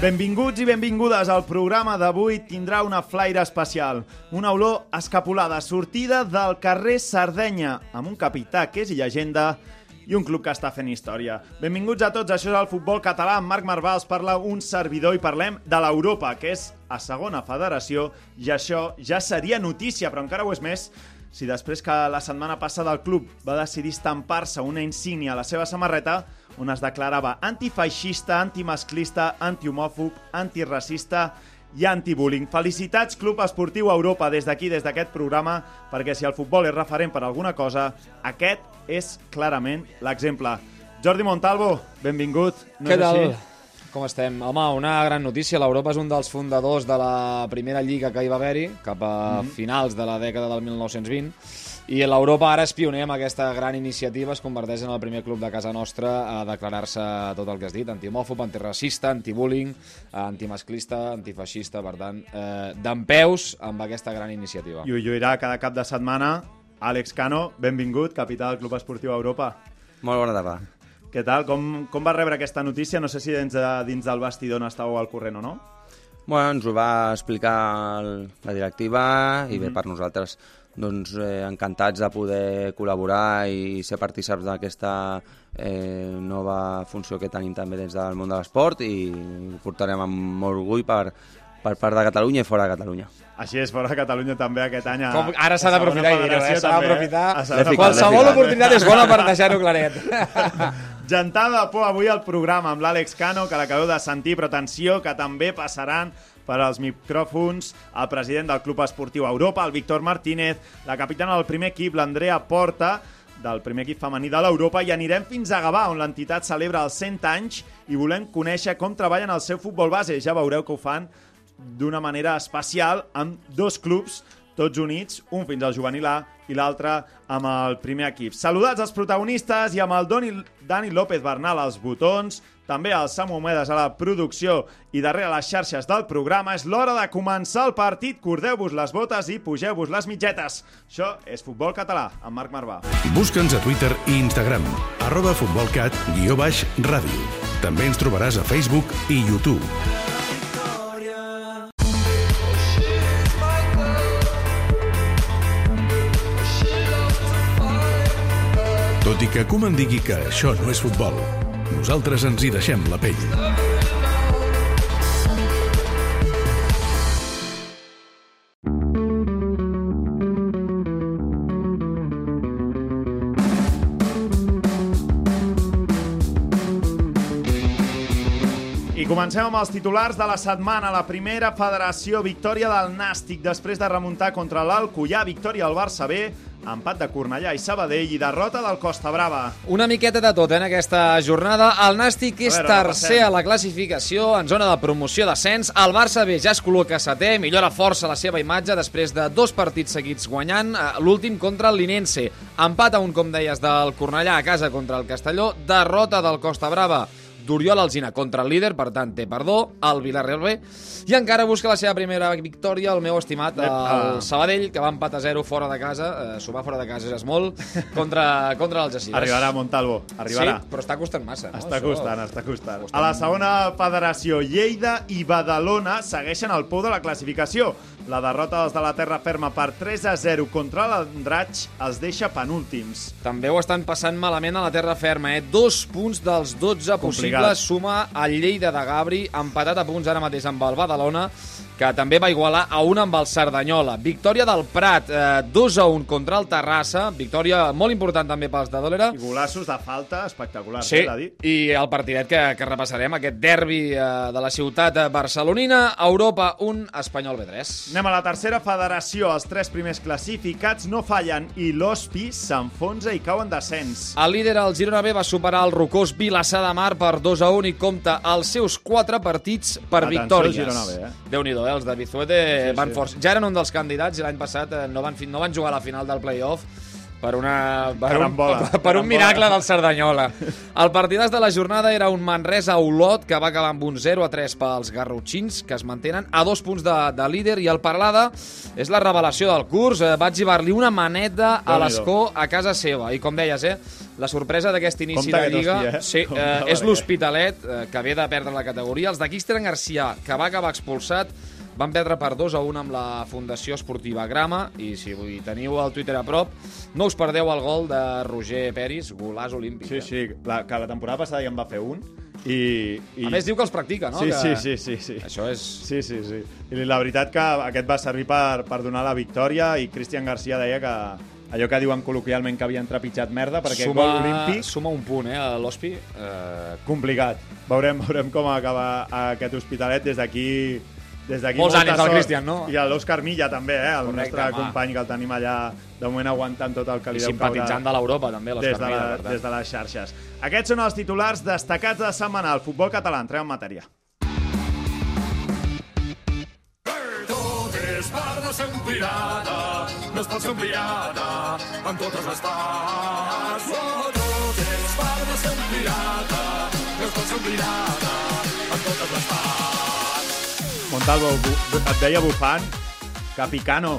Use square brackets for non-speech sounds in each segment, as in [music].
Benvinguts i benvingudes al programa d'avui. Tindrà una flaire especial, una olor escapulada, sortida del carrer Sardenya, amb un capità que és llegenda i un club que està fent història. Benvinguts a tots, això és el futbol català, amb Marc Marvà els parla un servidor i parlem de l'Europa, que és a segona federació, i això ja seria notícia, però encara ho és més si després que la setmana passada el club va decidir estampar-se una insígnia a la seva samarreta on es declarava antifeixista, antimasclista, antihomòfob, antiracista i antibullying. Felicitats, Club Esportiu Europa, des d'aquí, des d'aquest programa, perquè si el futbol és referent per alguna cosa, aquest és clarament l'exemple. Jordi Montalvo, benvingut. No Què tal? així? Com estem? Home, una gran notícia. L'Europa és un dels fundadors de la primera lliga que hi va haver-hi, cap a Mhm. finals de la dècada del 1920, i l'Europa ara és pioner amb aquesta gran iniciativa, es converteix en el primer club de casa nostra a declarar-se tot el que has dit, antimòfob, antiracista, antibullying, antimasclista, antifeixista, per tant, eh, d'en peus amb aquesta gran iniciativa. I ho lluirà cada cap de setmana. Àlex Cano, benvingut, capità del Club Esportiu Europa. Molt bona tarda. Què tal? Com, com va rebre aquesta notícia? No sé si dins, de, dins del vestidor n'estàveu al corrent o no. Bueno, ens ho va explicar el, la directiva i Mhm. bé, per nosaltres doncs, eh, encantats de poder col·laborar i ser partíceps d'aquesta eh, nova funció que tenim també des del món de l'esport i ho portarem amb molt orgull per, per part de Catalunya i fora de Catalunya. Així és, fora de Catalunya també aquest any. A, Com, ara s'ha d'aprofitar i dir-ho, eh? S'ha d'aprofitar. Qualsevol oportunitat és bona per deixar-ho claret. [laughs] Gentada de por avui al programa amb l'Àlex Cano, que l'acabeu de sentir, però atenció, que també passaran per als micròfons el president del Club Esportiu Europa, el Víctor Martínez, la capitana del primer equip, l'Andrea Porta, del primer equip femení de l'Europa i anirem fins a Gavà, on l'entitat celebra els 100 anys i volem conèixer com treballen el seu futbol base. Ja veureu que ho fan d'una manera especial amb dos clubs tots units, un fins al juvenil A i l'altre amb el primer equip. Saludats els protagonistes i amb el Doni, Dani López Bernal als botons, també el Samu Homedes a la producció i darrere les xarxes del programa. És l'hora de començar el partit. Cordeu-vos les botes i pugeu-vos les mitgetes. Això és Futbol Català, amb Marc Marvà. Busca'ns a Twitter i Instagram, arroba futbolcat, guió baix, ràdio. També ens trobaràs a Facebook i YouTube. Tot i que Koeman digui que això no és futbol, nosaltres ens hi deixem la pell. I comencem amb els titulars de la setmana. La primera federació, victòria del Nàstic, després de remuntar contra l'Alcoyà, victòria al Barça B, empat de Cornellà i Sabadell i derrota del Costa Brava. Una miqueta de tot eh, en aquesta jornada. El Nàstic és A veure, tercer a la classificació en zona de promoció d'ascens. El Barça B ja es col·loca setè, millora força la seva imatge després de dos partits seguits guanyant. eh, L'últim contra el Linense. Empat a un, com deies, del Cornellà a casa contra el Castelló. Derrota del Costa Brava d'Oriol Alzina contra el líder, per tant té perdó, el Villarreal B, i encara busca la seva primera victòria el meu estimat, el Ah. Sabadell, que va empatar 0 fora de casa, eh, sumar fora de casa és molt, [laughs] contra, contra l'Algeciras. Arribarà Montalvo, arribarà. Sí, però està costant massa. No? Està costant, està costant. A la segona federació, Lleida i Badalona segueixen al pou de la classificació. La derrota dels de la terra ferma per 3 a 0 contra l'Andratx els deixa penúltims. També ho estan passant malament a la terra ferma, eh? Dos punts dels 12 Complicat. Possibles suma el Lleida de Gabri, empatat a punts ara mateix amb el Badalona, que també va igualar a un amb el Cerdanyola. Victòria del Prat, eh, 2 a 1 contra el Terrassa, victòria molt important també pels de Dòlera. I golassos de falta espectaculars, Sí, eh, i el partidet que, que repassarem, aquest derbi eh, de la ciutat barcelonina, Europa 1, Espanyol B3. Anem a la tercera federació. Els tres primers classificats no fallen i l'Hospi s'enfonsa i cau en descens. El líder, el Girona B, va superar el rocós Vilassar de Mar per 2 a 1 i compta els seus quatre partits per Atenció, victòries. Girona B, eh? Déu-n'hi-do, eh? Els de Bizuete Sí, sí, van sí. forts. Ja eren un dels candidats i l'any passat eh, no van, no van jugar a la final del play-off per, una, per, un, per, [laughs] per un miracle del Cerdanyola. El partidàs de la jornada era un Manresa-Olot que va acabar amb un 0 a 3 pels garrotxins, que es mantenen a dos punts de, de líder, i el Parlada és la revelació del curs. Eh, va exhibar-li una maneta a l'escó a casa seva. I com deies, eh, la sorpresa d'aquest inici Compte de Lliga hòstia, eh? sí, Compte, eh, és l'Hospitalet, eh, que ve de perdre la categoria. Els de Cristian Garcia, que va acabar expulsat, van perdre per 2 a 1 amb la Fundació Esportiva Grama i si vull, teniu el Twitter a prop, no us perdeu el gol de Roger Peris, golàs olímpic. Sí, eh? sí, la, que la temporada passada ja en va fer un. I, i... A més, diu que els practica, no? Sí, que... sí, sí, sí, sí. Això és... Sí, sí, sí. I la veritat que aquest va servir per, per donar la victòria i Cristian Garcia deia que allò que diuen col·loquialment que havien trepitjat merda perquè suma, gol olímpic, suma un punt, eh, a l'Hospi. Eh, complicat. Veurem, veurem com acaba aquest hospitalet des d'aquí des d'aquí Molts molta ànims al sort. Cristian, no? I a l'Òscar Milla també, eh? el Correcte, nostre home. company que el tenim allà de moment aguantant tot el que li I deu simpatitzant de l'Europa, també, l'Òscar de, Milla, la, per des de les xarxes. Aquests són els titulars destacats de setmana al futbol català. Entrem en matèria. És part de ser un pirata, no es pot ser un pirata amb totes les parts. Oh, tot és part de ser un pirata, no es pot ser un pirata amb totes les parts. Montalvo, et deia bufant, Capicano,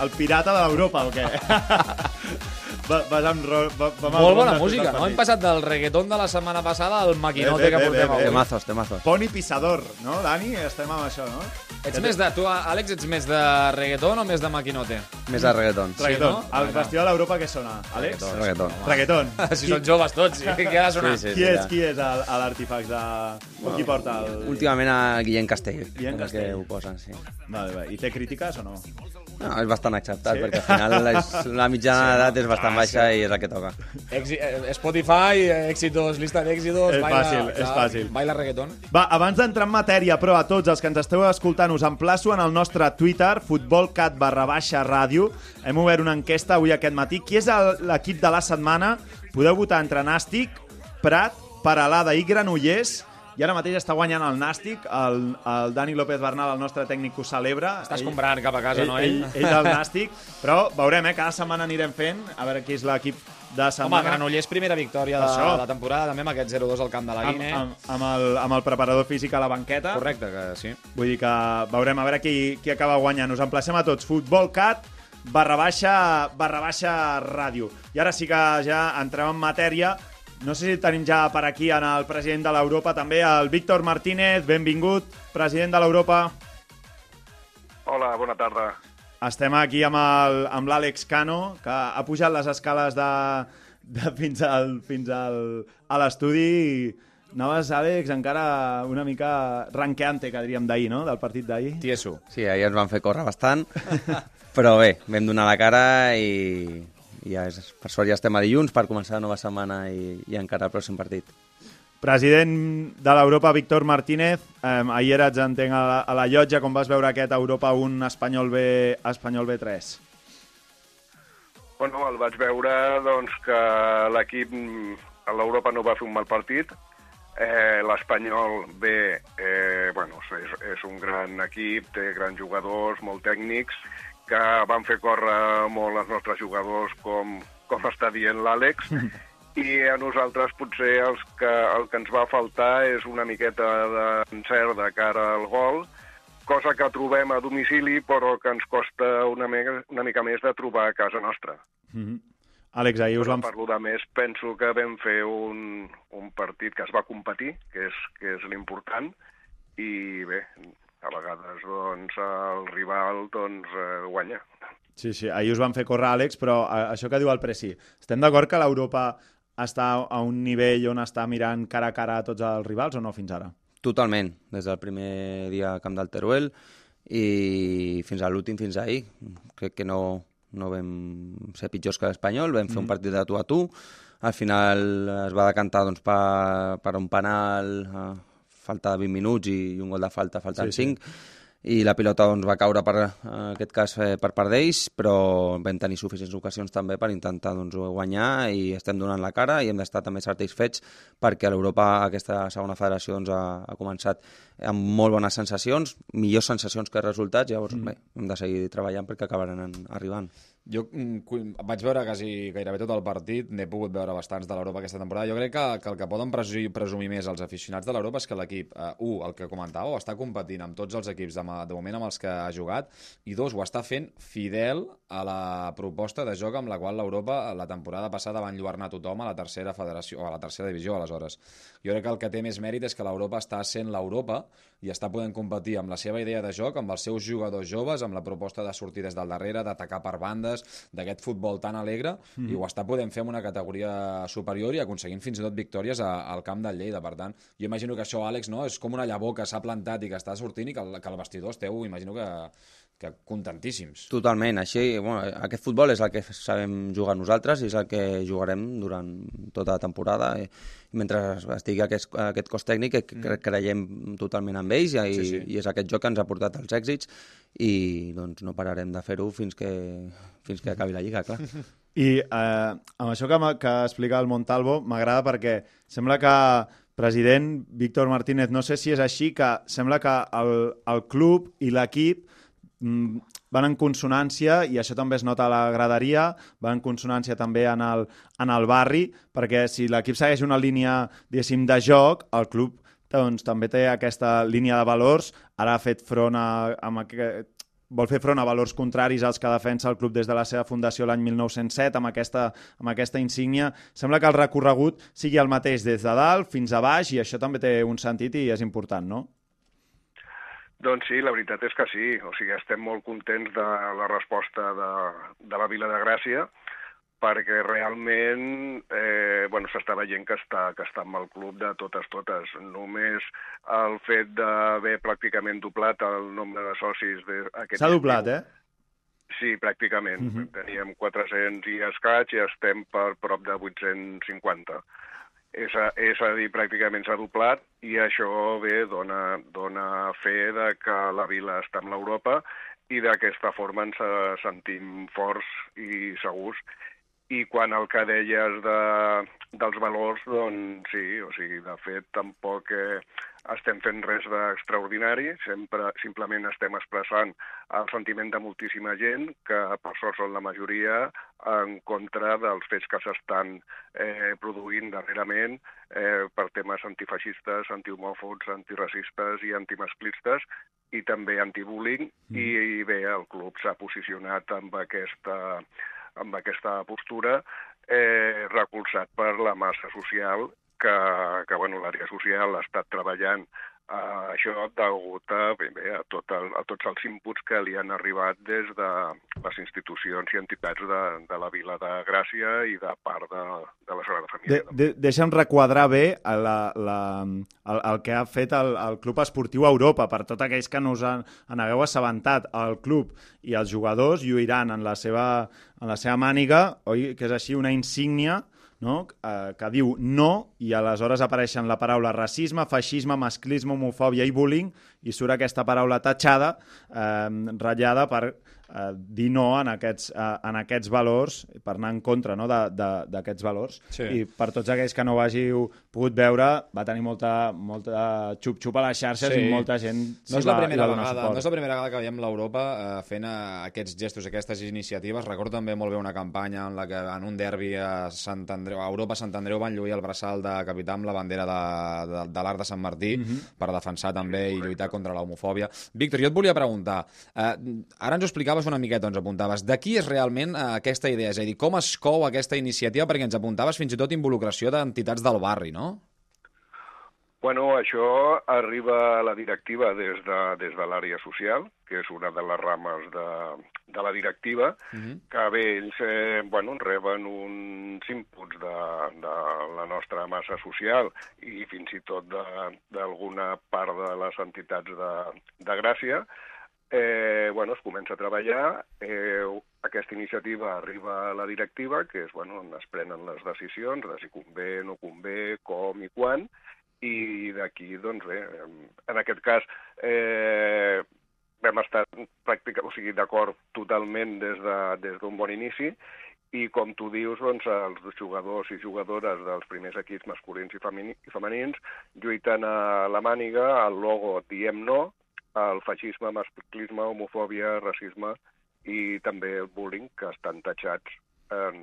el pirata de l'Europa, o què? [laughs] va, vas amb... Ro, va, va amb Molt bona música, no? Hem passat del reggaeton de la setmana passada al maquinote Bé, bé, que bé, portem bé, avui. bé. Temazos, temazos. Poni Pissador, no, Dani? Estem amb això, no? Ets més de... Tu, Àlex, ets més de reggaeton o més de maquinote? Més de reggaeton. Reggaeton. no? El Ah, Festival d'Europa què sona? Àlex? Reggaeton. Reggaeton. [laughs] Si són joves tots, sí, què ha de sonar? Sí, sí. Qui és, qui és l'artifax de... O qui porta el... Últimament a Guillem Castell. Guillem Castell. Que ho posen, sí. Vale, vale. I té crítiques o no? No, és bastant acceptat, Sí? perquè al final [laughs] la, la mitjana d'edat és bastant Ah, baixa i és el que toca. Exi eh, Spotify, eh, éxitos, lista d'éxitos... És baila, fàcil, és fàcil. Baila reggaeton. Va, abans d'entrar en matèria, però a tots els que ens esteu escoltant us emplaço en el nostre Twitter, futbolcat barra baixa ràdio. Hem obert una enquesta avui aquest matí. Qui és l'equip de la setmana? Podeu votar entre Nàstic, Prat, Paralada i Granollers. I ara mateix està guanyant el Nàstic. El, el Dani López Bernal, el nostre tècnic, ho celebra. Estàs Ell- comprant cap a casa, ell, no, ell, ell? ell del Nàstic. Però veurem, eh? Cada setmana anirem fent, a veure qui és l'equip de Home, setmana. Granollers, primera victòria de Això. la temporada, també amb aquest 0-2 al camp de la amb, Guine. amb, amb, el, amb el preparador físic a la banqueta. Correcte, que sí. Vull dir que veurem a veure qui, qui acaba guanyant. Us emplacem a tots. Futbolcat barra baixa, barra baixa ràdio. I ara sí que ja entrem en matèria. No sé si tenim ja per aquí en el president de l'Europa també, el Víctor Martínez. Benvingut, president de l'Europa. Hola, bona tarda. Estem aquí amb el- amb l'Àlex Cano, que ha pujat les escales de, de fins, al, fins al, a l'estudi. Anaves, Àlex, encara una mica ranqueante, que diríem d'ahir, no?, del partit d'ahir. Tieso. Sí, ahir ens van fer córrer bastant, [laughs] però bé, vam donar la cara i, i ja és, per sort ja estem a dilluns per començar la nova setmana i, i encara el pròxim partit. President de l'Europa, Víctor Martínez, eh, ahir eres, entenc, a la, a la llotja, com vas veure aquest Europa 1 Espanyol B, Espanyol B3. Bueno, el vaig veure doncs, que l'equip a l'Europa no va fer un mal partit. Eh, L'Espanyol bé, eh, bueno, és, és un gran equip, té grans jugadors, molt tècnics, que van fer córrer molt els nostres jugadors, com, com està dient l'Àlex, [laughs] i a nosaltres potser els que, el que ens va faltar és una miqueta d'encert de cara al gol, cosa que trobem a domicili però que ens costa una, mica, una mica més de trobar a casa nostra. Mm -hmm. Àlex, ahir us vam... per lo de més, penso que vam fer un, un partit que es va competir, que és, que és l'important, i bé, a vegades doncs, el rival doncs, eh, guanya. Sí, sí, ahir us van fer córrer, Àlex, però a, això que diu el Preci, estem d'acord que l'Europa està a un nivell on està mirant cara a cara a tots els rivals o no fins ara? Totalment, des del primer dia al camp del Teruel i fins a l'últim, fins ahir, crec que no, no vam ser pitjors que l'Espanyol, vam fer un partit de tu a tu, al final es va decantar doncs, per, per un penal a falta de 20 minuts i, i un gol de falta faltant Sí, sí. 5 i la pilota doncs, va caure per, en aquest cas eh, per part d'ells, però vam tenir suficients ocasions també per intentar doncs, guanyar i estem donant la cara i hem d'estar també satisfets perquè a l'Europa aquesta segona federació doncs, ha, ha començat amb molt bones sensacions, millors sensacions que resultats, llavors mm. bé, hem de seguir treballant perquè acabaran arribant. Jo mm, vaig veure quasi gairebé tot el partit, n'he pogut veure bastants de l'Europa aquesta temporada. Jo crec que, que el que poden presumir, presumir més els aficionats de l'Europa és que l'equip, eh, un, el que comentàveu, està competint amb tots els equips de, de moment amb els que ha jugat, i dos, ho està fent fidel a la proposta de joc amb la qual l'Europa la temporada passada va enlluernar tothom a la tercera federació, o a la tercera divisió, aleshores. Jo crec que el que té més mèrit és que l'Europa està sent l'Europa i està podent competir amb la seva idea de joc, amb els seus jugadors joves, amb la proposta de sortir des del darrere, d'atacar per bandes, d'aquest futbol tan alegre, mm. i ho està podent fer amb una categoria superior i aconseguint fins i tot victòries a, al camp del Lleida. Per tant, jo imagino que això, Àlex, no? és com una llavor que s'ha plantat i que està sortint i que el, que el vestidor esteu, imagino que, que contentíssims. Totalment, així, bueno, aquest futbol és el que sabem jugar nosaltres i és el que jugarem durant tota la temporada. I mentre estigui aquest, aquest cos tècnic, que cre creiem totalment en ells i, Sí, sí. i és aquest joc que ens ha portat als èxits i doncs, no pararem de fer-ho fins, que, fins que acabi la Lliga, clar. [laughs] I eh, amb això que, que explica el Montalvo m'agrada perquè sembla que president Víctor Martínez, no sé si és així, que sembla que el, el club i l'equip mm, van en consonància, i això també es nota a la graderia, van en consonància també en el, en el barri, perquè si l'equip segueix una línia, diguéssim, de joc, el club doncs, també té aquesta línia de valors, ara ha fet front a, amb aquest, vol fer front a valors contraris als que defensa el club des de la seva fundació l'any 1907 amb aquesta, amb aquesta insígnia. Sembla que el recorregut sigui el mateix des de dalt fins a baix i això també té un sentit i és important, no? Doncs sí, la veritat és que sí. O sigui, estem molt contents de la resposta de, de la Vila de Gràcia perquè realment eh, bueno, s'està veient que està, que està amb el club de totes, totes. Només el fet d'haver pràcticament doblat el nombre de socis S'ha doblat, eh? Sí, pràcticament. Mhm. Teníem 400 i escaig i estem per prop de 850. És a, és a dir, pràcticament s'ha doblat i això bé dona, dona fe de que la vila està amb l'Europa i d'aquesta forma ens eh, sentim forts i segurs. I quan el que deies de, dels valors, doncs sí, o sigui, de fet, tampoc eh, estem fent res d'extraordinari, sempre simplement estem expressant el sentiment de moltíssima gent, que per sort són la majoria en contra dels fets que s'estan eh, produint darrerament eh, per temes antifeixistes, antihomòfobs, antiracistes i antimasclistes i també antibullying mm. i, i bé, el club s'ha posicionat amb aquesta, amb aquesta postura eh, recolzat per la massa social que, que bueno, l'àrea social ha estat treballant a això degut a, bé, bé, a, tot el, a tots els inputs que li han arribat des de les institucions i entitats de, de la Vila de Gràcia i de part de, de la Sagrada De, Família. de, deixa'm requadrar bé la, la, el, el que ha fet el, el Club Esportiu Europa. Per tots aquells que no us en, en hagueu assabentat, el club i els jugadors lluiran en la seva, en la seva màniga, oi, que és així, una insígnia no? eh, que diu no i aleshores apareixen la paraula racisme, feixisme, masclisme, homofòbia i bullying i surt aquesta paraula tatxada eh, ratllada per eh, dir no en aquests, eh, en aquests valors, per anar en contra no? d'aquests valors. Sí. I per tots aquells que no ho hàgiu pogut veure, va tenir molta, molta xup-xup a les xarxes Sí. i molta gent No és, la primera va vegada, suport. no és la primera vegada que veiem l'Europa eh, fent eh, aquests gestos, aquestes iniciatives. Recordo també molt bé una campanya en la que en un derbi a, Sant Andreu, a Europa Sant Andreu van lluir el braçal de capità amb la bandera de, de, de l'Arc de Sant Martí Mhm. per defensar també i lluitar contra l'homofòbia. Víctor, jo et volia preguntar, eh, ara ens ho explicaves una miqueta, ens apuntaves, de qui és realment eh, aquesta idea? És a dir, com es cou aquesta iniciativa? Perquè ens apuntaves fins i tot involucració d'entitats del barri, no? Bueno, això arriba a la directiva des de, des de l'àrea social, que és una de les rames de, de la directiva, que bé, ells eh, bueno, reben uns inputs de, de la nostra massa social i fins i tot de- d'alguna part de les entitats de, de Gràcia, eh, bueno, es comença a treballar, eh, aquesta iniciativa arriba a la directiva, que és bueno, on es prenen les decisions de si convé, no convé, com i quan, i d'aquí, doncs bé, en aquest cas eh, vam estar pràctica, o sigui, d'acord totalment des d'un de, des bon inici, i com tu dius, doncs, els jugadors i jugadores dels primers equips masculins i, femenins lluiten a la màniga el logo Diem No, el feixisme, masclisme, homofòbia, racisme i també el bullying, que estan tatxats en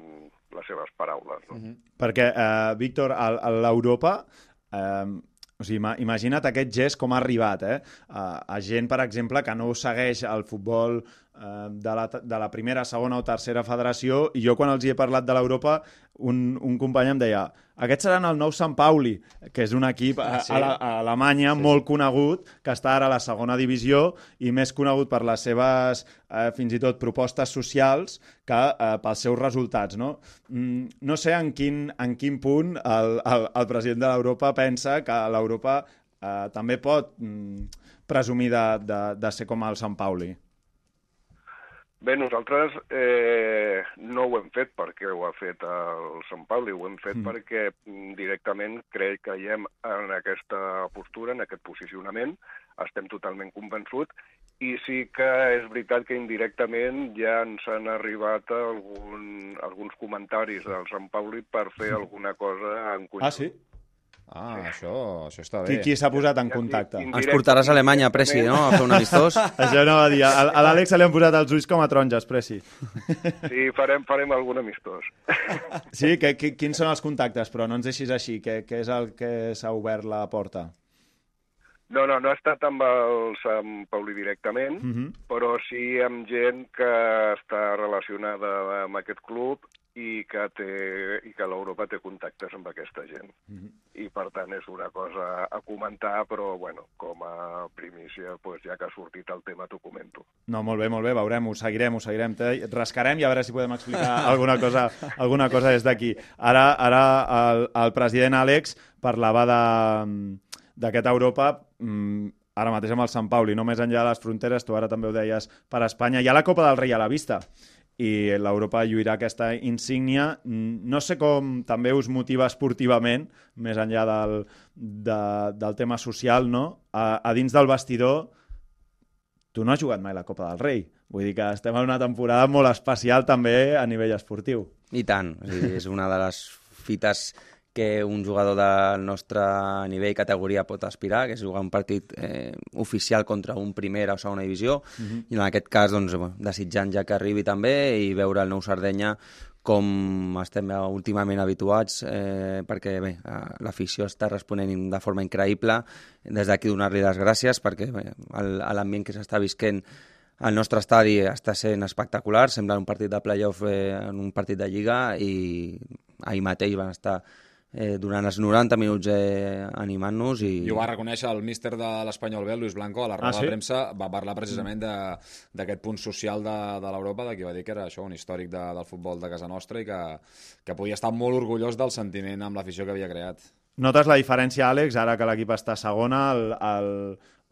les seves paraules. No? Mm -hmm. Perquè, eh, Víctor, a, l'Europa eh, o sigui, imagina't aquest gest com ha arribat, eh? A, a gent, per exemple, que no segueix el futbol eh, de, la, de la primera, segona o tercera federació, i jo quan els hi he parlat de l'Europa, un, un company em deia aquests seran el nou Sant Pauli, que és un equip a, sí. a, a Alemanya sí. molt conegut, que està ara a la segona divisió i més conegut per les seves, eh, fins i tot, propostes socials que eh, pels seus resultats. No, mm, no sé en quin, en quin punt el, el, el president de l'Europa pensa que l'Europa eh, també pot mm, presumir de, de, de ser com el Sant Pauli. Bé, nosaltres eh, no ho hem fet perquè ho ha fet el Sant Pauli, ho hem fet mm. perquè mm, directament crec que creiem en aquesta postura, en aquest posicionament, estem totalment convençuts i sí que és veritat que indirectament ja ens han arribat algun, alguns comentaris del Sant Pauli per fer alguna cosa en conjunt. Ah, sí? Ah, sí. això, això està bé. Qui, qui s'ha posat en contacte? Ens portaràs a Alemanya, Preci, no?, a fer un amistós. [laughs] això no va dir. A, a l'Àlex se li han posat els ulls com a taronges, Preci. Sí, farem, farem algun amistós. [laughs] Sí, que, que, quins són els contactes? Però no ens deixis així. Què, què és el que s'ha obert la porta? No, no, no ha estat amb el Sant Pauli directament, uh Mhm. -huh. però sí amb gent que està relacionada amb aquest club i que, té, i que l'Europa té contactes amb aquesta gent. Uh -huh. I, per tant, és una cosa a comentar, però, bueno, com a primícia, pues, ja que ha sortit el tema, t'ho comento. No, molt bé, molt bé, veurem, ho seguirem, ho seguirem. Te rascarem i a veure si podem explicar [laughs] alguna cosa, alguna cosa des d'aquí. Ara, ara el, el president Àlex parlava de d'aquest Europa mm, ara mateix amb el Sant Pauli, no més enllà de les fronteres, tu ara també ho deies, per Espanya. Hi ha la Copa del Rei a la vista i l'Europa lluirà aquesta insígnia. No sé com també us motiva esportivament, més enllà del, de, del tema social, no? A, a dins del vestidor, tu no has jugat mai la Copa del Rei. Vull dir que estem en una temporada molt especial també a nivell esportiu. I tant, és, una de les fites que un jugador del nostre nivell i categoria pot aspirar, que és jugar un partit eh, oficial contra un primera o segona divisió, uh -huh. i en aquest cas doncs, bueno, desitjant ja que arribi també i veure el nou Sardenya com estem últimament habituats, eh, perquè bé, l'afició està responent de forma increïble. Des d'aquí donar-li les gràcies perquè l'ambient que s'està visquent el nostre estadi està sent espectacular, sembla un partit de playoff eh, en un partit de Lliga i ahir mateix van estar eh, durant els 90 minuts eh, animant-nos. I... I ho va reconèixer el míster de l'Espanyol B, Luis Blanco, a la roda ah, sí? de premsa, va parlar precisament d'aquest punt social de, de l'Europa, de qui va dir que era això, un històric de, del futbol de casa nostra i que, que podia estar molt orgullós del sentiment amb l'afició que havia creat. Notes la diferència, Àlex, ara que l'equip està segona, el, el,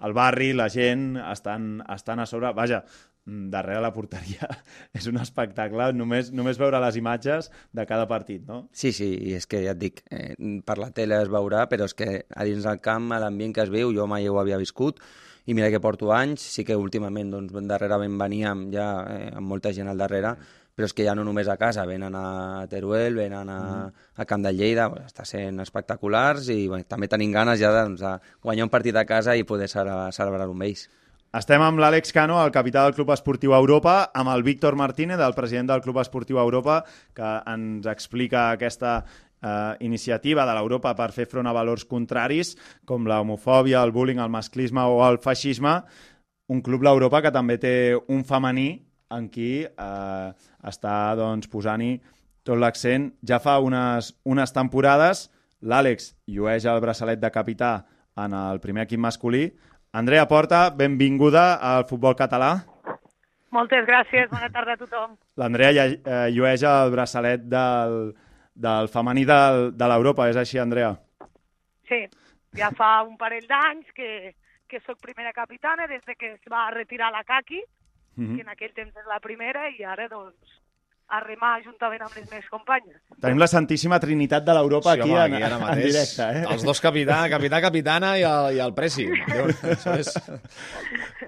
el barri, la gent, estan, estan a sobre... Vaja, darrere la porteria [laughs] és un espectacle, només, només veure les imatges de cada partit, no? Sí, sí, i és que ja et dic, eh, per la tele es veurà, però és que a dins del camp, l'ambient que es viu, jo mai ho havia viscut, i mira que porto anys, sí que últimament doncs, darrerament veníem ja eh, amb molta gent al darrere, però és que ja no només a casa, venen a Teruel, venen a, mm. a Camp de Lleida, bueno, està sent espectaculars i bueno, també tenim ganes ja doncs, de guanyar un partit a casa i poder celebrar-ho amb ells. Estem amb l'Àlex Cano, el capità del Club Esportiu Europa, amb el Víctor Martínez, el president del Club Esportiu Europa, que ens explica aquesta eh, iniciativa de l'Europa per fer front a valors contraris, com la homofòbia, el bullying, el masclisme o el feixisme. Un club l'Europa que també té un femení en qui eh, està doncs, posant-hi tot l'accent. Ja fa unes, unes temporades l'Àlex llueix el braçalet de capità en el primer equip masculí, Andrea Porta, benvinguda al futbol català. Moltes gràcies, bona tarda a tothom. L'Andrea eh, llueix el braçalet del, del femení del, de l'Europa, és així, Andrea? Sí, ja fa un parell d'anys que, que sóc primera capitana des de que es va retirar la Caqui, Mhm. que en aquell temps és la primera, i ara, doncs, a remar juntament amb les meves companyes. Tenim la Santíssima Trinitat de l'Europa Sí, aquí, home, en, aquí ara en mateix. directe. Eh? Els dos capità, capità, capitana i el, i el presi. Déu, això és...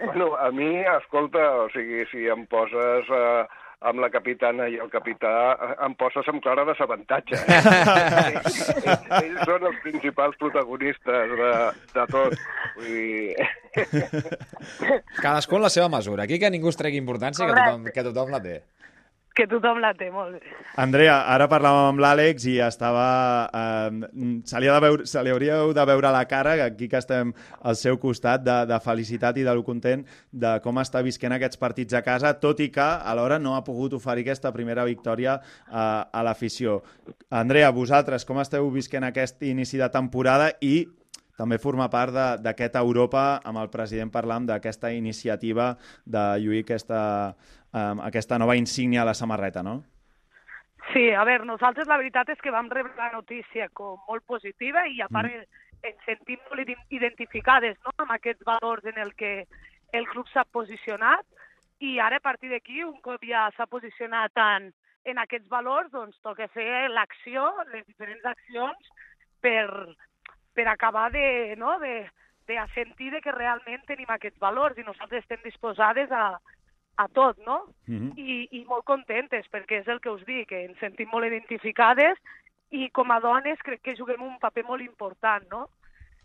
Bueno, a mi, escolta, o sigui, si em poses eh, amb la capitana i el capità, eh, em poses amb clara desavantatge. Eh? ells, [laughs] ells, ells són els principals protagonistes de, de tot. Vull dir... Cadascú en la seva mesura. Aquí que ningú es tregui importància, que tothom, que tothom la té. Que tothom la té, molt bé. Andrea, ara parlàvem amb l'Àlex i estava... Eh, se, li ha de veure, se li hauríeu de veure la cara, aquí que estem al seu costat, de, de felicitat i de lo content de com està visquent aquests partits a casa, tot i que alhora no ha pogut oferir aquesta primera victòria eh, a l'afició. Andrea, vosaltres, com esteu visquent aquest inici de temporada i també formar part d'aquest Europa amb el president parlant d'aquesta iniciativa de lluir aquesta, eh, aquesta nova insígnia a la samarreta, no? Sí, a veure, nosaltres la veritat és que vam rebre la notícia com molt positiva i a part mm. ens sentim molt ident- identificades no? amb aquests valors en el que el club s'ha posicionat i ara a partir d'aquí, un cop ja s'ha posicionat en, en aquests valors, doncs toca fer l'acció, les diferents accions per, per acabar de, no? de, de sentir de que realment tenim aquests valors i nosaltres estem disposades a, a tot, no? Mhm. I, i molt contentes, perquè és el que us dic, que ens sentim molt identificades i com a dones crec que juguem un paper molt important, no?,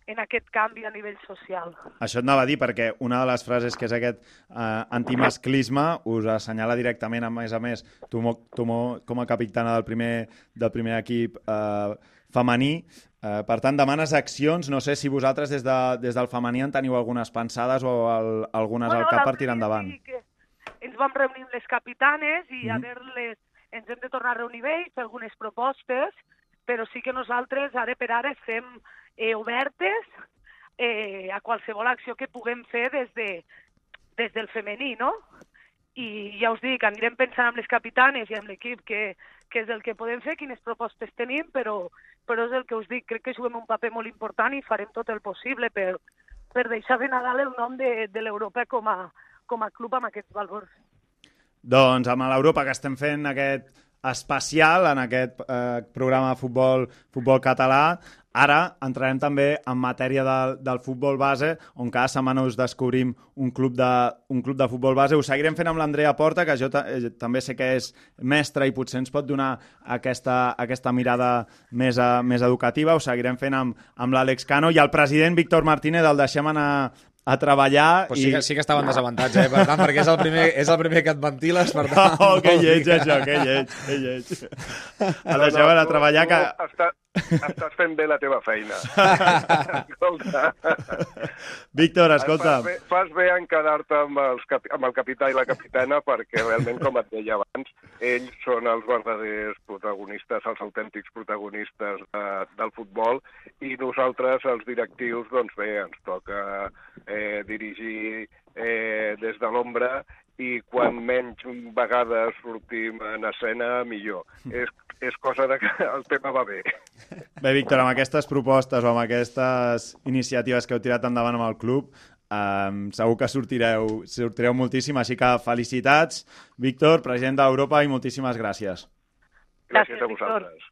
en aquest canvi a nivell social. Això et anava a dir, perquè una de les frases que és aquest eh, antimasclisme us assenyala directament, a més a més, tu, tu com a capitana del primer, del primer equip eh, femení. Eh, per tant, demanes accions. No sé si vosaltres des, de, des del femení en teniu algunes pensades o el, algunes al cap per tirar endavant. sí que Ens vam reunir amb les capitanes i a Mhm. veure-les, ens hem de tornar a reunir bé i fer algunes propostes, però sí que nosaltres ara per ara estem eh, obertes eh, a qualsevol acció que puguem fer des, de, des del femení, no? I ja us dic, anirem pensant amb les capitanes i amb l'equip que, que és el que podem fer, quines propostes tenim, però, però és el que us dic, crec que juguem un paper molt important i farem tot el possible per, per deixar ben a dalt el nom de, de l'Europa com, a, com a club amb aquests valors. Doncs amb l'Europa que estem fent aquest especial en aquest eh, programa de futbol, futbol català, ara entrarem també en matèria del, del futbol base, on cada setmana us descobrim un club de, un club de futbol base. Ho seguirem fent amb l'Andrea Porta, que jo eh, també sé que és mestra i potser ens pot donar aquesta, aquesta mirada més, eh, més educativa. Ho seguirem fent amb, amb l'Àlex Cano i el president Víctor Martínez el deixem anar a treballar Pues sí, que, sí que estava en desavantatge, eh? per tant, perquè és el primer, és el primer que et ventiles, per tant... Oh, que no lleig, això, que lleig, que lleig. El deixem anar a treballar, que... Està, estàs fent bé la teva feina. escolta. [laughs] Víctor, escolta, Fas bé, fas bé en quedar-te amb, els amb el capità i la capitana perquè realment, com et deia abans, ells són els verdaders protagonistes, els autèntics protagonistes de, del futbol i nosaltres, els directius, doncs bé, ens toca eh, dirigir eh, des de l'ombra i quan menys vegades sortim en escena, millor. És, és cosa de que el tema va bé. bé, Víctor, amb aquestes propostes o amb aquestes iniciatives que heu tirat endavant amb el club, um, segur que sortireu, sortireu moltíssim, així que felicitats, Víctor, president d'Europa, i moltíssimes gràcies. Gràcies, Gràcies, a vosaltres.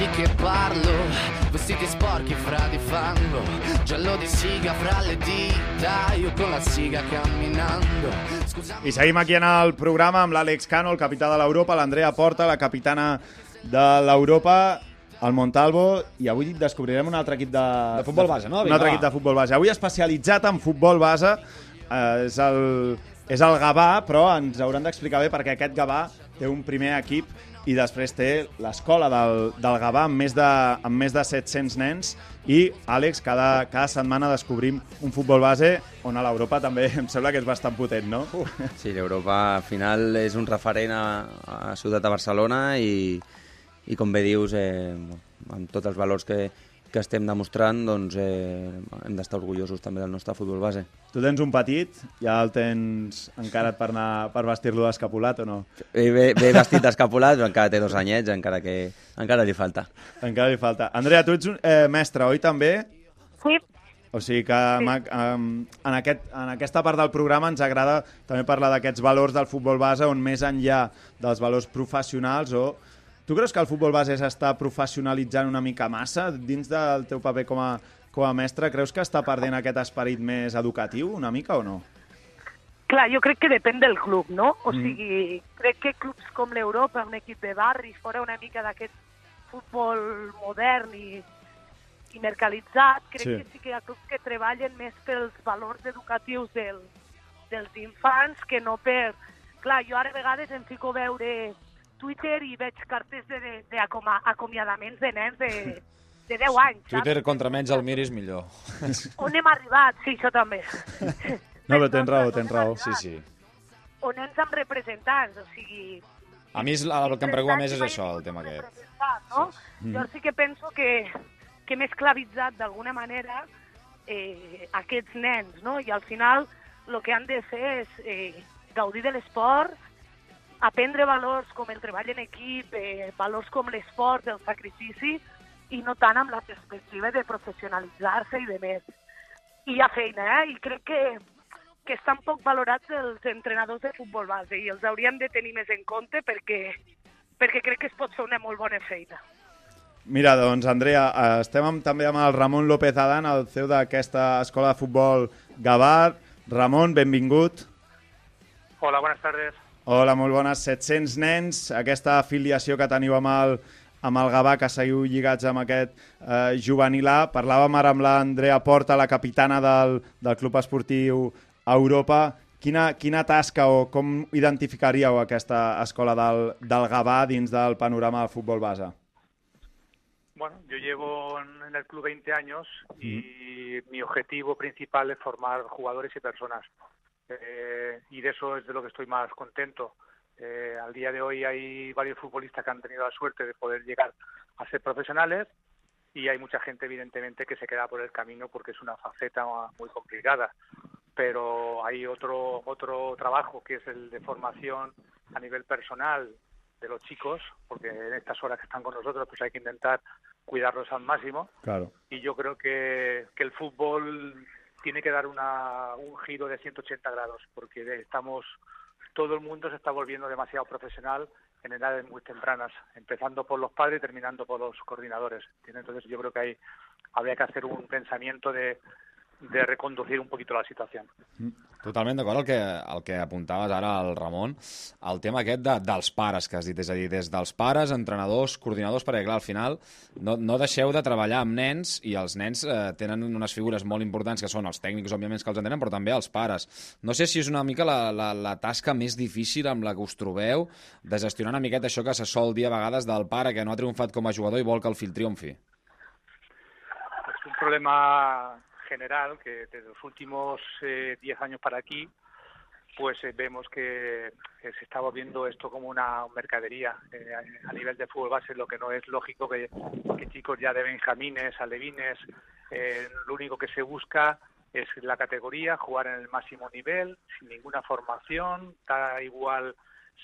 Di che parlo, vestiti sporchi fra di fango, giallo di siga fra le dita, io con la siga camminando. Scusami. I seguim aquí en el programa amb l'Àlex Cano, el capità de l'Europa, l'Andrea Porta, la capitana de l'Europa, el Montalvo, i avui descobrirem un altre equip de... De futbol base, no? Un altre equip de futbol base. Avui especialitzat en futbol base, eh, és el és el Gavà, però ens hauran d'explicar bé perquè aquest Gavà té un primer equip i després té l'escola del, del Gavà amb més, de, amb més de 700 nens i, Àlex, cada, cada setmana descobrim un futbol base on a l'Europa també em sembla que és bastant potent, no? Sí, l'Europa al final és un referent a, a Ciutat de Barcelona i, i com bé dius, eh, amb tots els valors que, que estem demostrant, doncs eh, hem d'estar orgullosos també del nostre futbol base. Tu tens un petit, ja el tens encara per, anar, per vestir-lo d'escapulat o no? Ve, ve, ve vestit d'escapulat, però encara té dos anyets, encara que encara li falta. Encara li falta. Andrea, tu ets un, eh, mestre, oi també? Sí, O sigui que sí. en, aquest, en aquesta part del programa ens agrada també parlar d'aquests valors del futbol base on més enllà dels valors professionals o Tu creus que el futbol base s'està professionalitzant una mica massa dins del teu paper com a, com a mestre? Creus que està perdent aquest esperit més educatiu una mica o no? Clar, jo crec que depèn del club, no? O sigui, crec que clubs com l'Europa, un equip de barri, fora una mica d'aquest futbol modern i, i mercalitzat, crec sí. que sí que hi ha clubs que treballen més pels valors educatius del, dels infants que no per... Clar, jo ara a vegades em fico a veure Twitter i veig cartes d'acomiadaments de, de nens de, de 10 anys, saps? Twitter contra menys el miris millor. [laughs] On hem arribat? Sí, això també. No, però tens raó, tens raó. Sí, sí. O nens amb representants, o sigui... A mi és el que em preocupa més és això, el tema aquest. No? Jo sí que penso que, que hem esclavitzat d'alguna manera eh, aquests nens, no? I al final el que han de fer és eh, gaudir de l'esport, aprendre valors com el treball en equip, eh, valors com l'esport, el sacrifici, i no tant amb la perspectiva de professionalitzar-se i de més. I hi ha feina, eh? I crec que, que estan poc valorats els entrenadors de futbol base i els hauríem de tenir més en compte perquè, perquè crec que es pot fer una molt bona feina. Mira, doncs, Andrea, eh, estem amb, també amb el Ramon López Adán, el CEO d'aquesta escola de futbol Gavar. Ramon, benvingut. Hola, buenas tardes. Hola, molt bones. 700 nens, aquesta afiliació que teniu amb el, amb el Gavà, que seguiu lligats amb aquest eh, juvenil A. Parlàvem ara amb l'Andrea Porta, la capitana del, del Club Esportiu Europa. Quina, quina tasca o com identificaríeu aquesta escola del, del Gavà dins del panorama del futbol base? Bueno, yo llevo en el club 20 años y mi objetivo principal es formar jugadores y personas. Eh, y de eso es de lo que estoy más contento. Eh, al día de hoy hay varios futbolistas que han tenido la suerte de poder llegar a ser profesionales y hay mucha gente evidentemente que se queda por el camino porque es una faceta muy complicada. Pero hay otro otro trabajo que es el de formación a nivel personal de los chicos, porque en estas horas que están con nosotros pues hay que intentar cuidarlos al máximo Claro. y yo creo que, que el fútbol tiene que dar una, un giro de 180 grados porque estamos todo el mundo se está volviendo demasiado profesional en edades muy tempranas, empezando por los padres y terminando por los coordinadores. Entonces yo creo que ahí habría que hacer un pensamiento de, de reconducir un poquito la situación. Totalment d'acord el que, el que apuntaves ara al Ramon, el tema aquest de, dels pares que has dit, és a dir, des dels pares, entrenadors, coordinadors, perquè clar, al final no, no deixeu de treballar amb nens i els nens eh, tenen unes figures molt importants que són els tècnics, òbviament, que els entenen, però també els pares. No sé si és una mica la, la, la tasca més difícil amb la que us trobeu de gestionar una miqueta això que se sol dir a vegades del pare que no ha triomfat com a jugador i vol que el fill triomfi. Es un problema general que desde los últimos eh, 10 años para aquí pues eh, vemos que, se está volviendo esto como una mercadería eh, a, nivel de fútbol base, lo que no es lógico que, chicos ya de benjamines, alevines, eh, lo único que se busca es la categoría, jugar en el máximo nivel, sin ninguna formación, da igual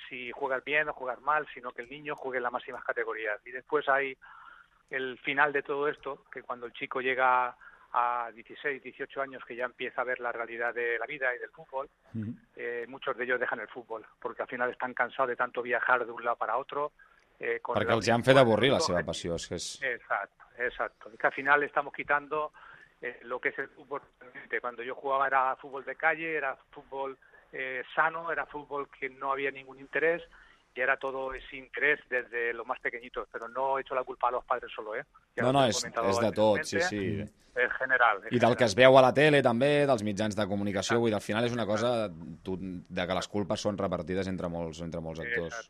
si juegas bien o juegas mal, sino que el niño juegue en las máximas categorías. Y después hay el final de todo esto, que cuando el chico llega a 16, 18 años, que ya empieza a ver la realidad de la vida y del fútbol, eh, muchos de ellos dejan el fútbol, porque al final están cansados de tanto viajar de un lado para otro. Eh, con Perquè el els hi han fet avorrir la seva objetivo. passió. És que és... Exacto, exacto. Es que al final estamos quitando eh, lo que es el fútbol. Cuando yo jugaba era fútbol de calle, era fútbol eh, sano, era fútbol que no había ningún interés y era todo ese interés desde los más pequeñitos, pero no he hecho la culpa a los padres solo, ¿eh? Ya No, no, és, és de tot, sí, sí. En general. en I del que es veu a la tele, també, dels mitjans de comunicació, vull dir, al final és una cosa tu, de que les culpes són repartides entre molts, entre molts actors.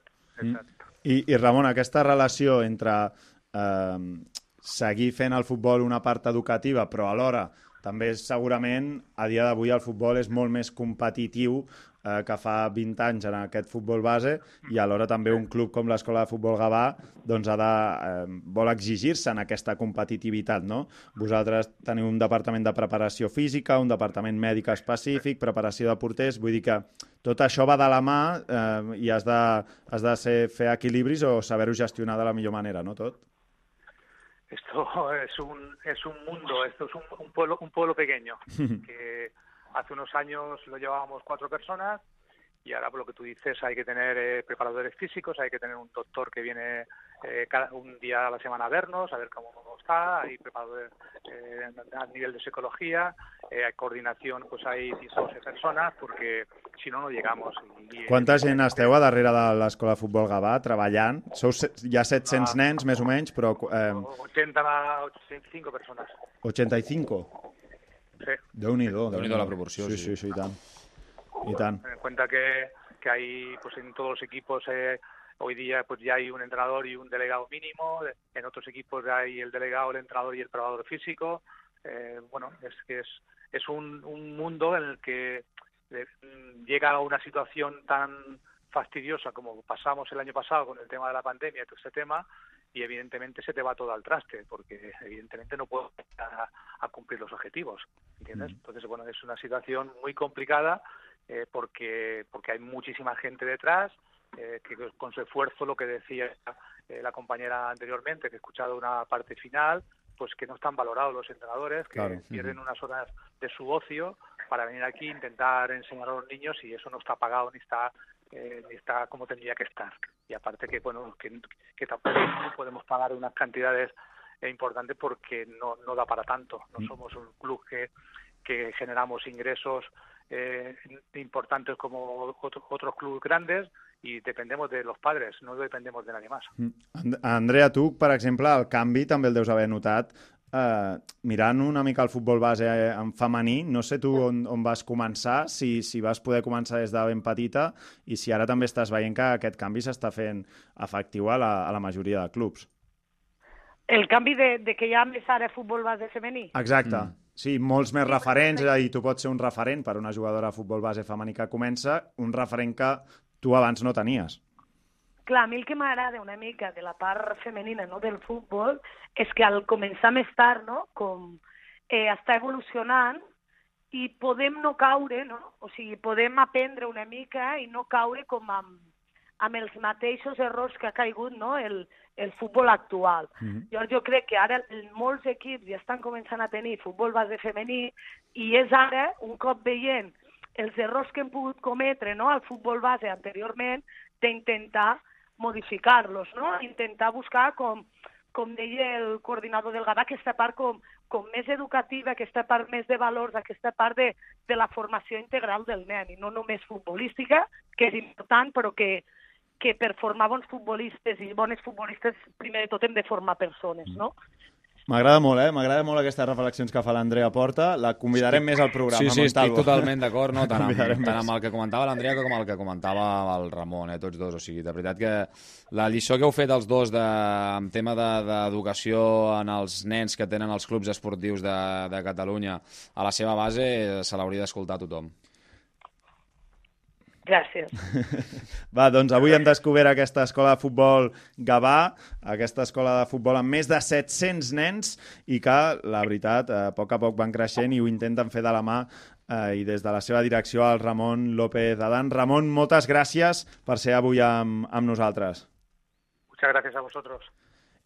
I, I Ramon, aquesta relació entre eh, seguir fent el futbol una part educativa, però alhora també segurament a dia d'avui el futbol és molt més competitiu eh, que fa 20 anys en aquest futbol base i alhora també un club com l'Escola de Futbol Gavà doncs ha de, eh, vol exigir-se en aquesta competitivitat, no? Vosaltres teniu un departament de preparació física, un departament mèdic específic, preparació de porters, vull dir que tot això va de la mà eh, i has de, has de ser, fer equilibris o saber-ho gestionar de la millor manera, no tot? Esto es un, es un mundo, esto es un, un pueblo, un pueblo pequeño, [laughs] que hace unos años lo llevábamos cuatro personas y ahora por lo que tú dices hay que tener eh, preparadores físicos, hay que tener un doctor que viene eh, cada, un día a la semana a vernos, a ver cómo está, hay preparadores eh, a nivel de psicología, eh, hay coordinación, pues hay 10 o 12 personas porque si no, no llegamos. Y, Quanta gent esteu a darrere de l'Escola de Futbol Gavà treballant? Sou, hi ha 700 Ah. nens, més o menys, però eh, 80 a 85 personas. 85. Sí. Déu-n'hi-do. Déu-n'hi-do la proporció, Sí, sí. sí, sí, i tant. I tant. Ten en cuenta que, que hay, pues en todos los equipos eh, hoy día pues ya hay un entrenador y un delegado mínimo, en otros equipos ya hay el delegado, el entrenador y el preparador físico. Eh, bueno, es que es, es un, un mundo en el que eh, llega a una situación tan fastidiosa como pasamos el año pasado con el tema de la pandemia y todo ese tema, y evidentemente se te va todo al traste, porque evidentemente no puedo a, a cumplir los objetivos, ¿entiendes? Entonces, bueno, es una situación muy complicada eh, porque, porque hay muchísima gente detrás, eh, que con su esfuerzo, lo que decía eh, la compañera anteriormente, que he escuchado una parte final, pues que no están valorados los entrenadores, que Claro. pierden unas horas de su ocio para venir aquí e intentar enseñar a los niños y eso no está pagado ni está eh, ni está como tendría que estar. Y aparte que bueno que, que tampoco podemos pagar unas cantidades importantes porque no, no da para tanto. No somos un club que, que generamos ingresos eh, importantes como otros, otros clubes grandes y dependemos de los padres, no dependemos de nadie más. And- Andrea, tu, per exemple, el canvi també el deus haver notat. Eh, mirant una mica el futbol base eh, en femení, no sé tu on, on vas començar, si, si vas poder començar des de ben petita i si ara també estàs veient que aquest canvi s'està fent efectiu a la, a la majoria de clubs. El canvi de, de que hi ha més ara futbol base femení. Exacte. Mm. Sí, molts més referents, és a dir, tu pots ser un referent per una jugadora de futbol base femení que comença, un referent que tu abans no tenies. Clar, a mi el que m'agrada una mica de la part femenina no, del futbol és que al començar més tard, no, com eh, està evolucionant i podem no caure, no? o sigui, podem aprendre una mica i no caure com amb, amb els mateixos errors que ha caigut no? el, el futbol actual. Mm -hmm. Llavors jo crec que ara el- molts equips ja estan començant a tenir futbol base femení i és ara, un cop veient els errors que hem pogut cometre no, al futbol base anteriorment, d'intentar modificar-los, no? intentar buscar, com, com deia el coordinador del Gavà, aquesta part com, com més educativa, aquesta part més de valors, aquesta part de, de la formació integral del nen, i no només futbolística, que és important, però que, que per formar bons futbolistes i bones futbolistes, primer de tot hem de formar persones, no? M'agrada molt, eh? M'agrada molt aquestes reflexions que fa l'Andrea Porta. La convidarem més al programa, Sí, sí, estic Montalvo. totalment d'acord, no? [laughs] tant, amb, tant més. amb el que comentava l'Andrea com el que comentava el Ramon, eh? tots dos. O sigui, de veritat que la lliçó que heu fet els dos de, en tema de- d'educació de, en els nens que tenen els clubs esportius de, de Catalunya a la seva base eh, se l'hauria d'escoltar tothom. Gràcies. [laughs] Va, doncs avui hem descobert aquesta escola de futbol Gavà, aquesta escola de futbol amb més de 700 nens i que, la veritat, a poc a poc van creixent i ho intenten fer de la mà eh, i des de la seva direcció al Ramon López Adán. Ramon, moltes gràcies per ser avui amb, amb nosaltres. Muchas gracias a vosotros.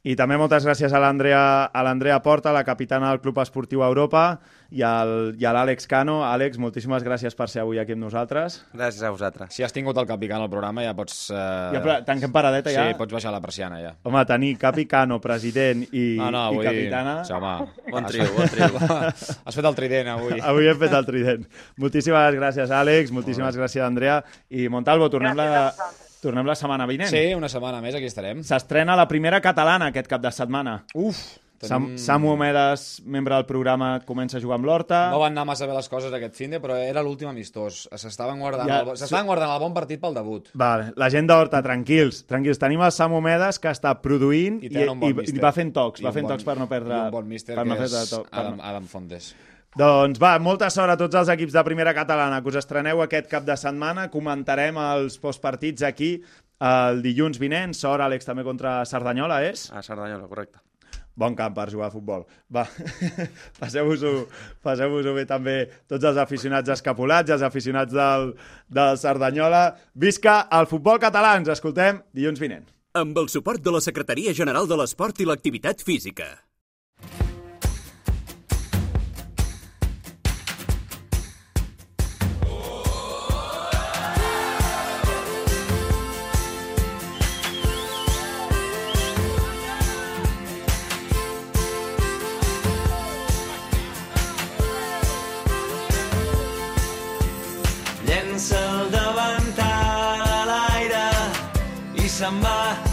I també moltes gràcies a l'Andrea a l'Andrea Porta, la capitana del Club Esportiu Europa, i, al, i a l'Àlex Cano. Àlex, moltíssimes gràcies per ser avui aquí amb nosaltres. Gràcies a vosaltres. Si has tingut el capicano al programa ja pots... Eh... Ja, però tanquem paradeta ja? Sí, pots baixar la persiana ja. Home, tenir capicano, president i, No, no, i avui... capitana... Sí, home. Bon trio, bon trio. [laughs] Has fet el trident avui. Avui hem fet el trident. Moltíssimes gràcies, Àlex, moltíssimes gràcies, Andrea. I Montalvo, tornem la, Gràcies a vosaltres. Tornem la setmana vinent. Sí, una setmana més, aquí estarem. S'estrena la primera catalana aquest cap de setmana. Uf! Sam, Samu Omedes, membre del programa, comença a jugar amb l'Horta. No van anar massa bé les coses aquest finde, però era l'últim amistós. S'estaven guardant, Ja, el, s'estaven guardant el bon partit pel debut. Vale, la gent d'Horta, tranquils, tranquils. Tenim el Samu Omedes que està produint I i, bon i, i va fent tocs, I va fent bon- tocs per no perdre... I un bon míster no que perdre és Adam, no- Adam Fontes. Doncs va, molta sort a tots els equips de primera catalana que us estreneu aquest cap de setmana. Comentarem els postpartits aquí el dilluns vinent. Sort, Àlex, també contra Cerdanyola, és? A Cerdanyola, correcte. Bon camp per jugar a futbol. Va, [laughs] passeu-vos-ho passeu bé també tots els aficionats escapulats, els aficionats del, del Cerdanyola. Visca el futbol català! Ens escoltem dilluns vinent. Amb el suport de la Secretaria General de l'Esport i l'Activitat Física. I